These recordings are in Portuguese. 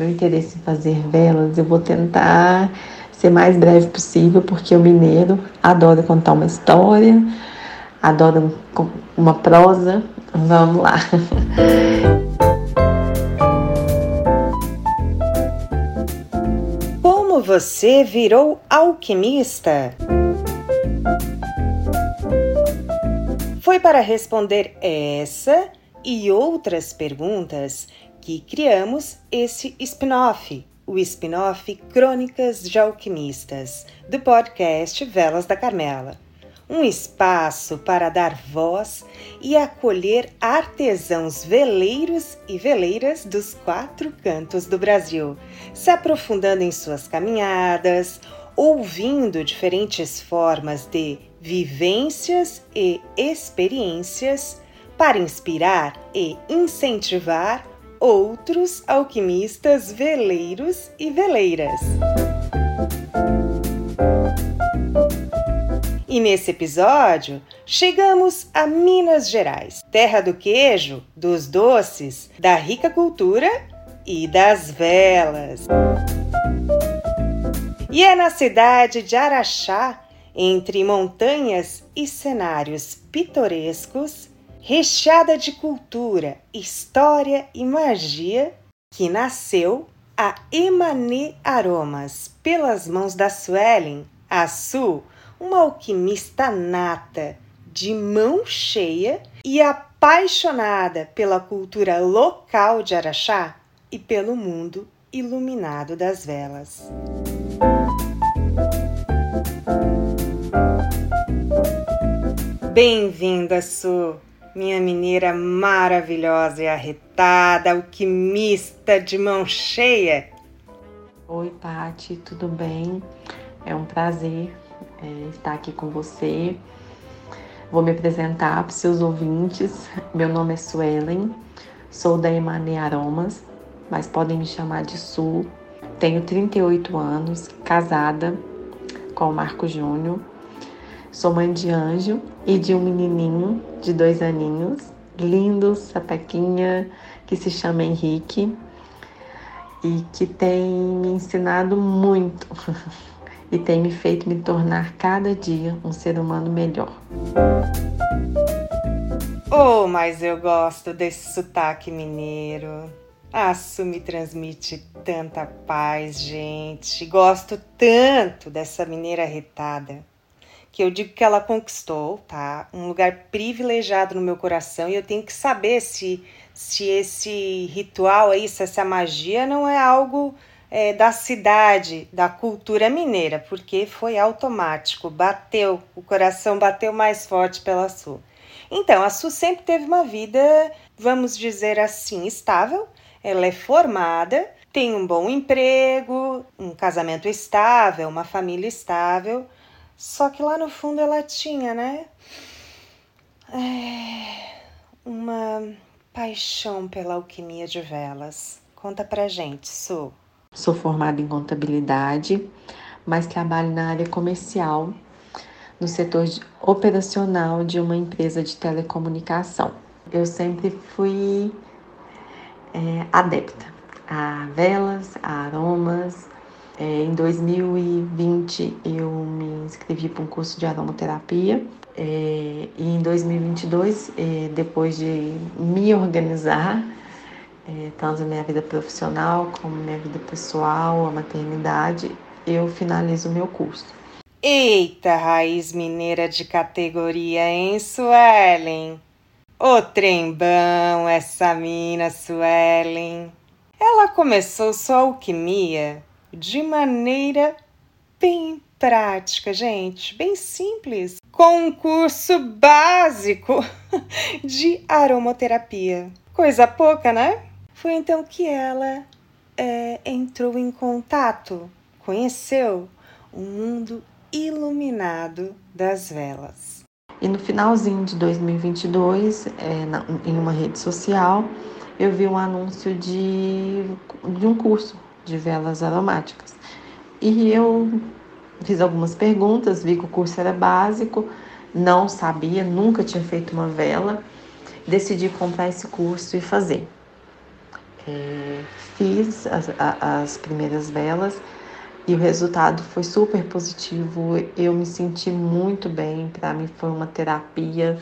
meu interesse em fazer velas, eu vou tentar ser mais breve possível, porque o mineiro adora contar uma história, adora uma prosa. Vamos lá. Como você virou alquimista? Foi para responder essa e outras perguntas que criamos esse spin-off, o spin-off Crônicas de Alquimistas, do podcast Velas da Carmela. Um espaço para dar voz e acolher artesãos veleiros e veleiras dos quatro cantos do Brasil, se aprofundando em suas caminhadas, ouvindo diferentes formas de vivências e experiências para inspirar e incentivar outros alquimistas veleiros e veleiras. E nesse episódio, chegamos a Minas Gerais, terra do queijo, dos doces, da rica cultura e das velas. E é na cidade de Araxá entre montanhas e cenários pitorescos, recheada de cultura, história e magia, que nasceu a Emané Aromas, pelas mãos da Suelen, a Su, uma alquimista nata, de mão cheia e apaixonada pela cultura local de Araxá e pelo mundo iluminado das velas. Bem-vinda, Su, minha mineira maravilhosa e arretada, alquimista de mão cheia. Oi, Pati, tudo bem? É um prazer é, estar aqui com você. Vou me apresentar para os seus ouvintes. Meu nome é Suelen, sou da Emané Aromas, mas podem me chamar de Su. Tenho 38 anos, casada com o Marco Júnior Sou mãe de anjo e de um menininho de dois aninhos, lindo, sapequinha, que se chama Henrique e que tem me ensinado muito e tem me feito me tornar cada dia um ser humano melhor. Oh, mas eu gosto desse sotaque mineiro. Aço me transmite tanta paz, gente. Gosto tanto dessa mineira retada que eu digo que ela conquistou, tá? Um lugar privilegiado no meu coração e eu tenho que saber se, se esse ritual aí, se essa magia não é algo é, da cidade, da cultura mineira, porque foi automático, bateu, o coração bateu mais forte pela Su. Então, a Su sempre teve uma vida, vamos dizer assim, estável. Ela é formada, tem um bom emprego, um casamento estável, uma família estável só que lá no fundo ela tinha, né? É, uma paixão pela alquimia de velas. Conta pra gente, Su. Sou formada em contabilidade, mas trabalho na área comercial, no setor de, operacional de uma empresa de telecomunicação. Eu sempre fui é, adepta a velas, a aromas, é, em 2020 eu me inscrevi para um curso de aromaterapia é, e em 2022, é, depois de me organizar, é, tanto minha vida profissional como minha vida pessoal, a maternidade, eu finalizo o meu curso. Eita, raiz mineira de categoria, hein, Suelen? Ô trembão, essa mina, Suelen. Ela começou sua alquimia de maneira bem prática, gente, bem simples, com um curso básico de aromaterapia. Coisa pouca, né? Foi então que ela é, entrou em contato, conheceu o mundo iluminado das velas. E no finalzinho de 2022, é, na, em uma rede social, eu vi um anúncio de, de um curso de velas aromáticas. E eu fiz algumas perguntas, vi que o curso era básico, não sabia, nunca tinha feito uma vela, decidi comprar esse curso e fazer. É, fiz as, as primeiras velas e o resultado foi super positivo. Eu me senti muito bem, para mim foi uma terapia.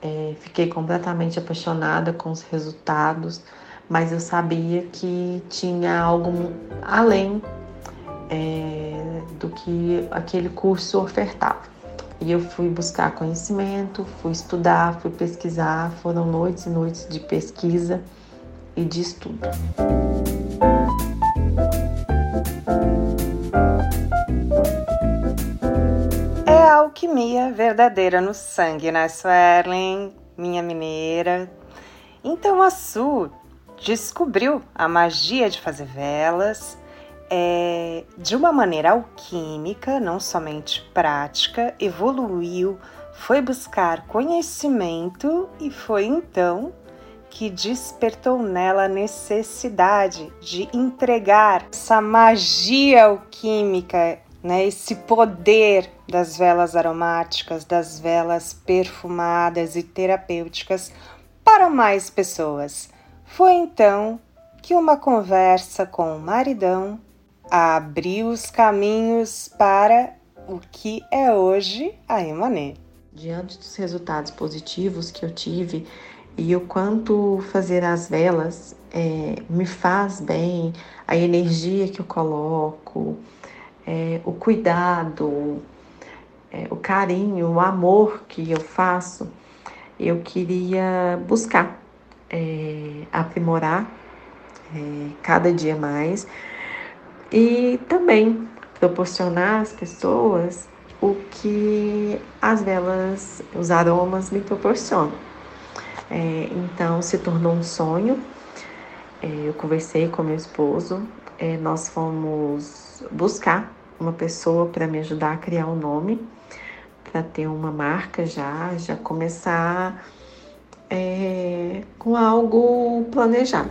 É, fiquei completamente apaixonada com os resultados, mas eu sabia que tinha algo além é, do que aquele curso ofertava. E eu fui buscar conhecimento, fui estudar, fui pesquisar. Foram noites e noites de pesquisa e de estudo. É a alquimia verdadeira no sangue, né, Suerlen? Minha mineira. Então a Su descobriu a magia de fazer velas é, de uma maneira alquímica, não somente prática, evoluiu, foi buscar conhecimento e foi então que despertou nela a necessidade de entregar essa magia alquímica, né, esse poder das velas aromáticas, das velas perfumadas e terapêuticas para mais pessoas. Foi então que uma conversa com o maridão abriu os caminhos para o que é hoje a Emané. Diante dos resultados positivos que eu tive e o quanto fazer as velas é, me faz bem, a energia que eu coloco, é, o cuidado, é, o carinho, o amor que eu faço, eu queria buscar é, aprimorar é, cada dia mais e também proporcionar às pessoas o que as velas, os aromas me proporcionam. É, então se tornou um sonho. É, eu conversei com meu esposo, é, nós fomos buscar uma pessoa para me ajudar a criar o um nome, para ter uma marca já, já começar é, com algo planejado.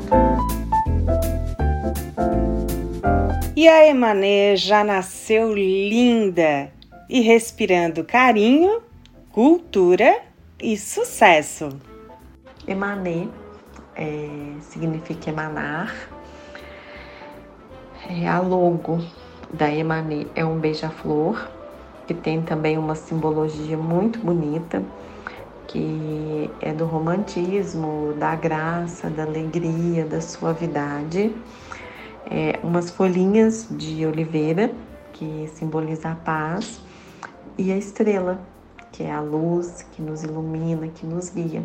E a Emané já nasceu linda e respirando carinho, cultura e sucesso. Emané é, significa emanar. É, a logo da Emané é um beija-flor, que tem também uma simbologia muito bonita, que é do romantismo, da graça, da alegria, da suavidade é, umas folhinhas de oliveira, que simboliza a paz, e a estrela, que é a luz que nos ilumina, que nos guia.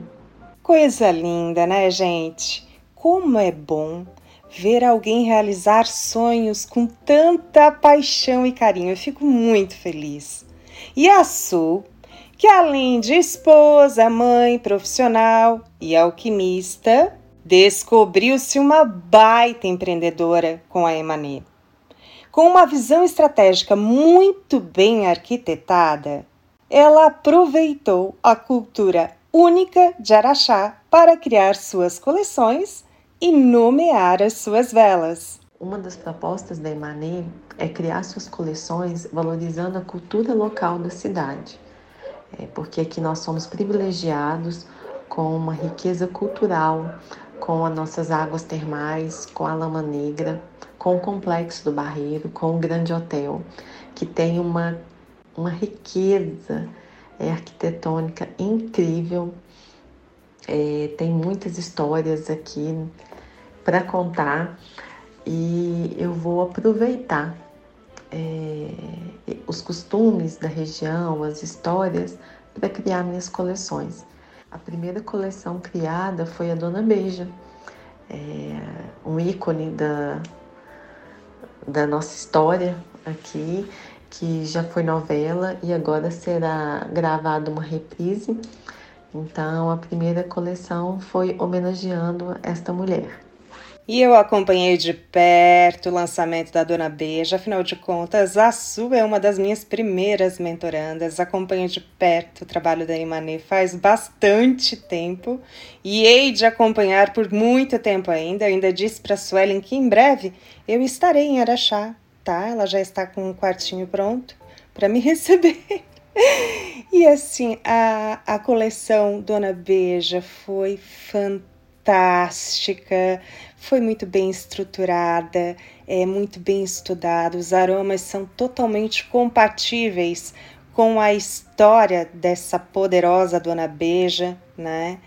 Coisa linda, né, gente? Como é bom ver alguém realizar sonhos com tanta paixão e carinho. Eu fico muito feliz. E a Su, que além de esposa, mãe, profissional e alquimista, descobriu-se uma baita empreendedora com a Emané. Com uma visão estratégica muito bem arquitetada, ela aproveitou a cultura única de Araxá para criar suas coleções e nomear as suas velas. Uma das propostas da Emané é criar suas coleções valorizando a cultura local da cidade, é porque aqui nós somos privilegiados com uma riqueza cultural, com as nossas águas termais, com a Lama Negra, com o Complexo do Barreiro, com o Grande Hotel, que tem uma, uma riqueza é, arquitetônica incrível. É, tem muitas histórias aqui para contar e eu vou aproveitar é, os costumes da região, as histórias, para criar minhas coleções. A primeira coleção criada foi a Dona Beija, é um ícone da, da nossa história aqui, que já foi novela e agora será gravada uma reprise. Então, a primeira coleção foi homenageando esta mulher. E eu acompanhei de perto o lançamento da Dona Beija, afinal de contas, a Su é uma das minhas primeiras mentorandas. Acompanho de perto o trabalho da Imanê faz bastante tempo e hei de acompanhar por muito tempo ainda. Eu ainda disse para a Suelen que em breve eu estarei em Araxá, tá? Ela já está com um quartinho pronto para me receber. E assim, a, a coleção Dona Beija foi fantástica fantástica, foi muito bem estruturada, é muito bem estudada. Os aromas são totalmente compatíveis com a história dessa poderosa dona Beja, né?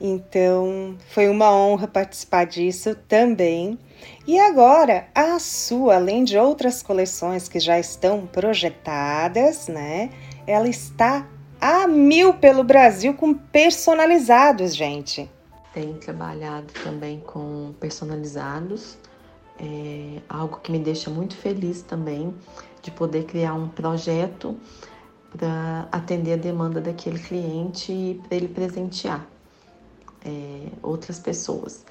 Então, foi uma honra participar disso também. E agora, a sua, além de outras coleções que já estão projetadas, né? Ela está a mil pelo Brasil com personalizados, gente. Tenho trabalhado também com personalizados, é algo que me deixa muito feliz também de poder criar um projeto para atender a demanda daquele cliente e para ele presentear é, outras pessoas,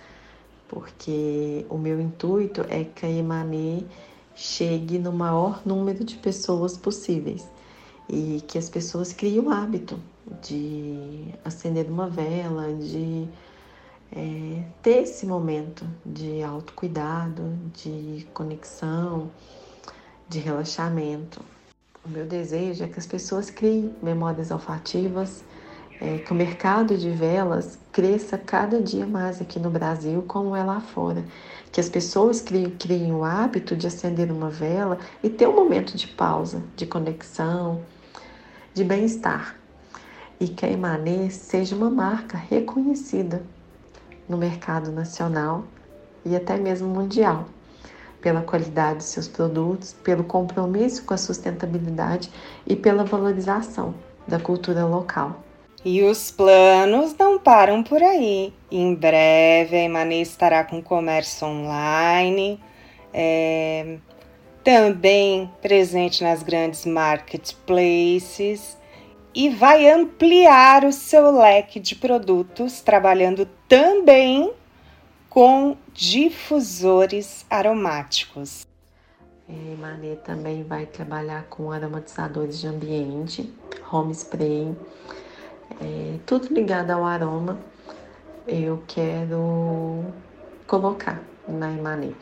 porque o meu intuito é que a Emanê chegue no maior número de pessoas possíveis e que as pessoas criem o hábito de acender uma vela, de é, ter esse momento de autocuidado, de conexão, de relaxamento. O meu desejo é que as pessoas criem memórias olfativas, é, que o mercado de velas cresça cada dia mais aqui no Brasil, como é lá fora. Que as pessoas criem, criem o hábito de acender uma vela e ter um momento de pausa, de conexão, de bem-estar. E que a Emanê seja uma marca reconhecida no mercado nacional e até mesmo mundial, pela qualidade de seus produtos, pelo compromisso com a sustentabilidade e pela valorização da cultura local. E os planos não param por aí. Em breve a Emanê estará com comércio online, é, também presente nas grandes marketplaces e vai ampliar o seu leque de produtos, trabalhando também com difusores aromáticos. É, Manê também vai trabalhar com aromatizadores de ambiente, home spray, é, tudo ligado ao aroma. Eu quero colocar na Emanê.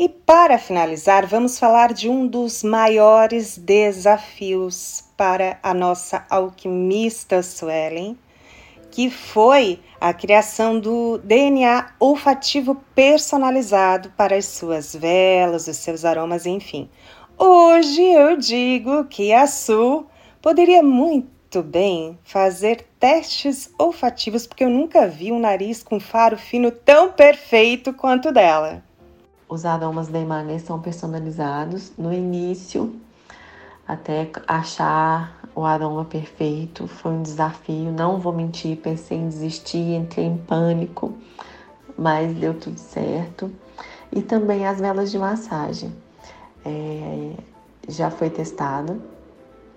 E para finalizar, vamos falar de um dos maiores desafios para a nossa alquimista Suelen, que foi a criação do DNA olfativo personalizado para as suas velas, os seus aromas, enfim. Hoje eu digo que a Su poderia muito bem fazer testes olfativos, porque eu nunca vi um nariz com faro fino tão perfeito quanto dela. Os aromas da Emané são personalizados. No início, até achar o aroma perfeito, foi um desafio. Não vou mentir, pensei em desistir, entrei em pânico, mas deu tudo certo. E também as velas de massagem. É, já foi testado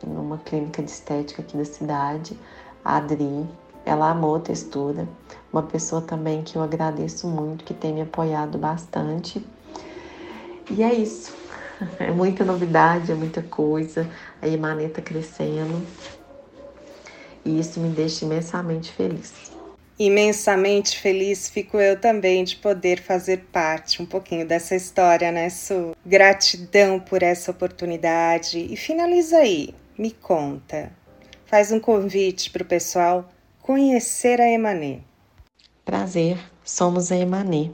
numa clínica de estética aqui da cidade, a Adri. Ela amou a textura. Uma pessoa também que eu agradeço muito, que tem me apoiado bastante. E é isso. É muita novidade, é muita coisa. A Imanê tá crescendo. E isso me deixa imensamente feliz. Imensamente feliz fico eu também de poder fazer parte um pouquinho dessa história, né, Su? Gratidão por essa oportunidade. E finaliza aí, me conta. Faz um convite para o pessoal conhecer a Emanê. Prazer, somos a Emanê.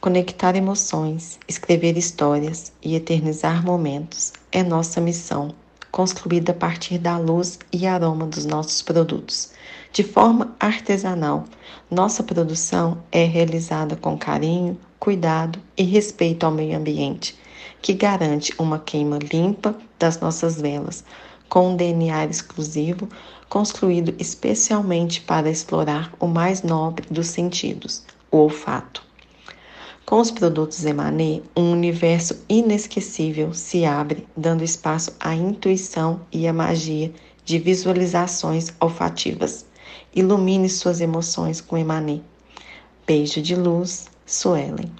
Conectar emoções, escrever histórias e eternizar momentos é nossa missão, construída a partir da luz e aroma dos nossos produtos. De forma artesanal, nossa produção é realizada com carinho, cuidado e respeito ao meio ambiente, que garante uma queima limpa das nossas velas, com um DNA exclusivo construído especialmente para explorar o mais nobre dos sentidos, o olfato. Com os produtos Emané, um universo inesquecível se abre, dando espaço à intuição e à magia de visualizações olfativas. Ilumine suas emoções com Emané. Beijo de luz, Suelen.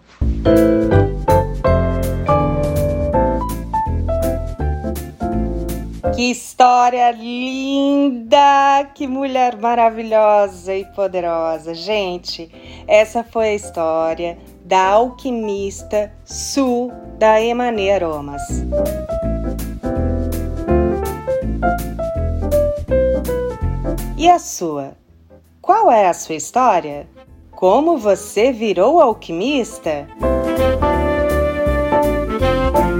Que história linda! Que mulher maravilhosa e poderosa. Gente, essa foi a história da alquimista Su da Emané Aromas. E a sua? Qual é a sua história? Como você virou alquimista?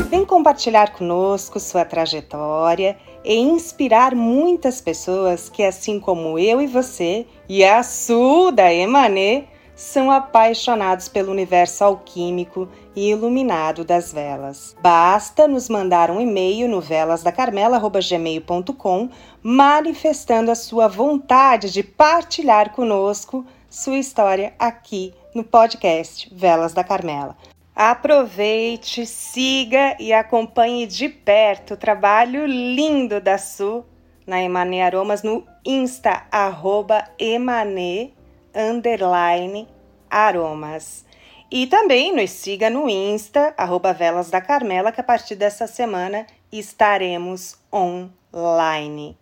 Vem compartilhar conosco sua trajetória e inspirar muitas pessoas que, assim como eu e você, e a Su da Emanê, são apaixonados pelo universo alquímico e iluminado das velas. Basta nos mandar um e-mail no velasdacarmela.gmail.com manifestando a sua vontade de partilhar conosco sua história aqui no podcast Velas da Carmela. Aproveite, siga e acompanhe de perto o trabalho lindo da Su na Emanê Aromas no Insta, arroba Emanê, underline, aromas. E também nos siga no Insta, arroba Velas da Carmela, que a partir dessa semana estaremos online.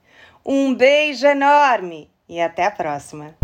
Um beijo enorme e até a próxima!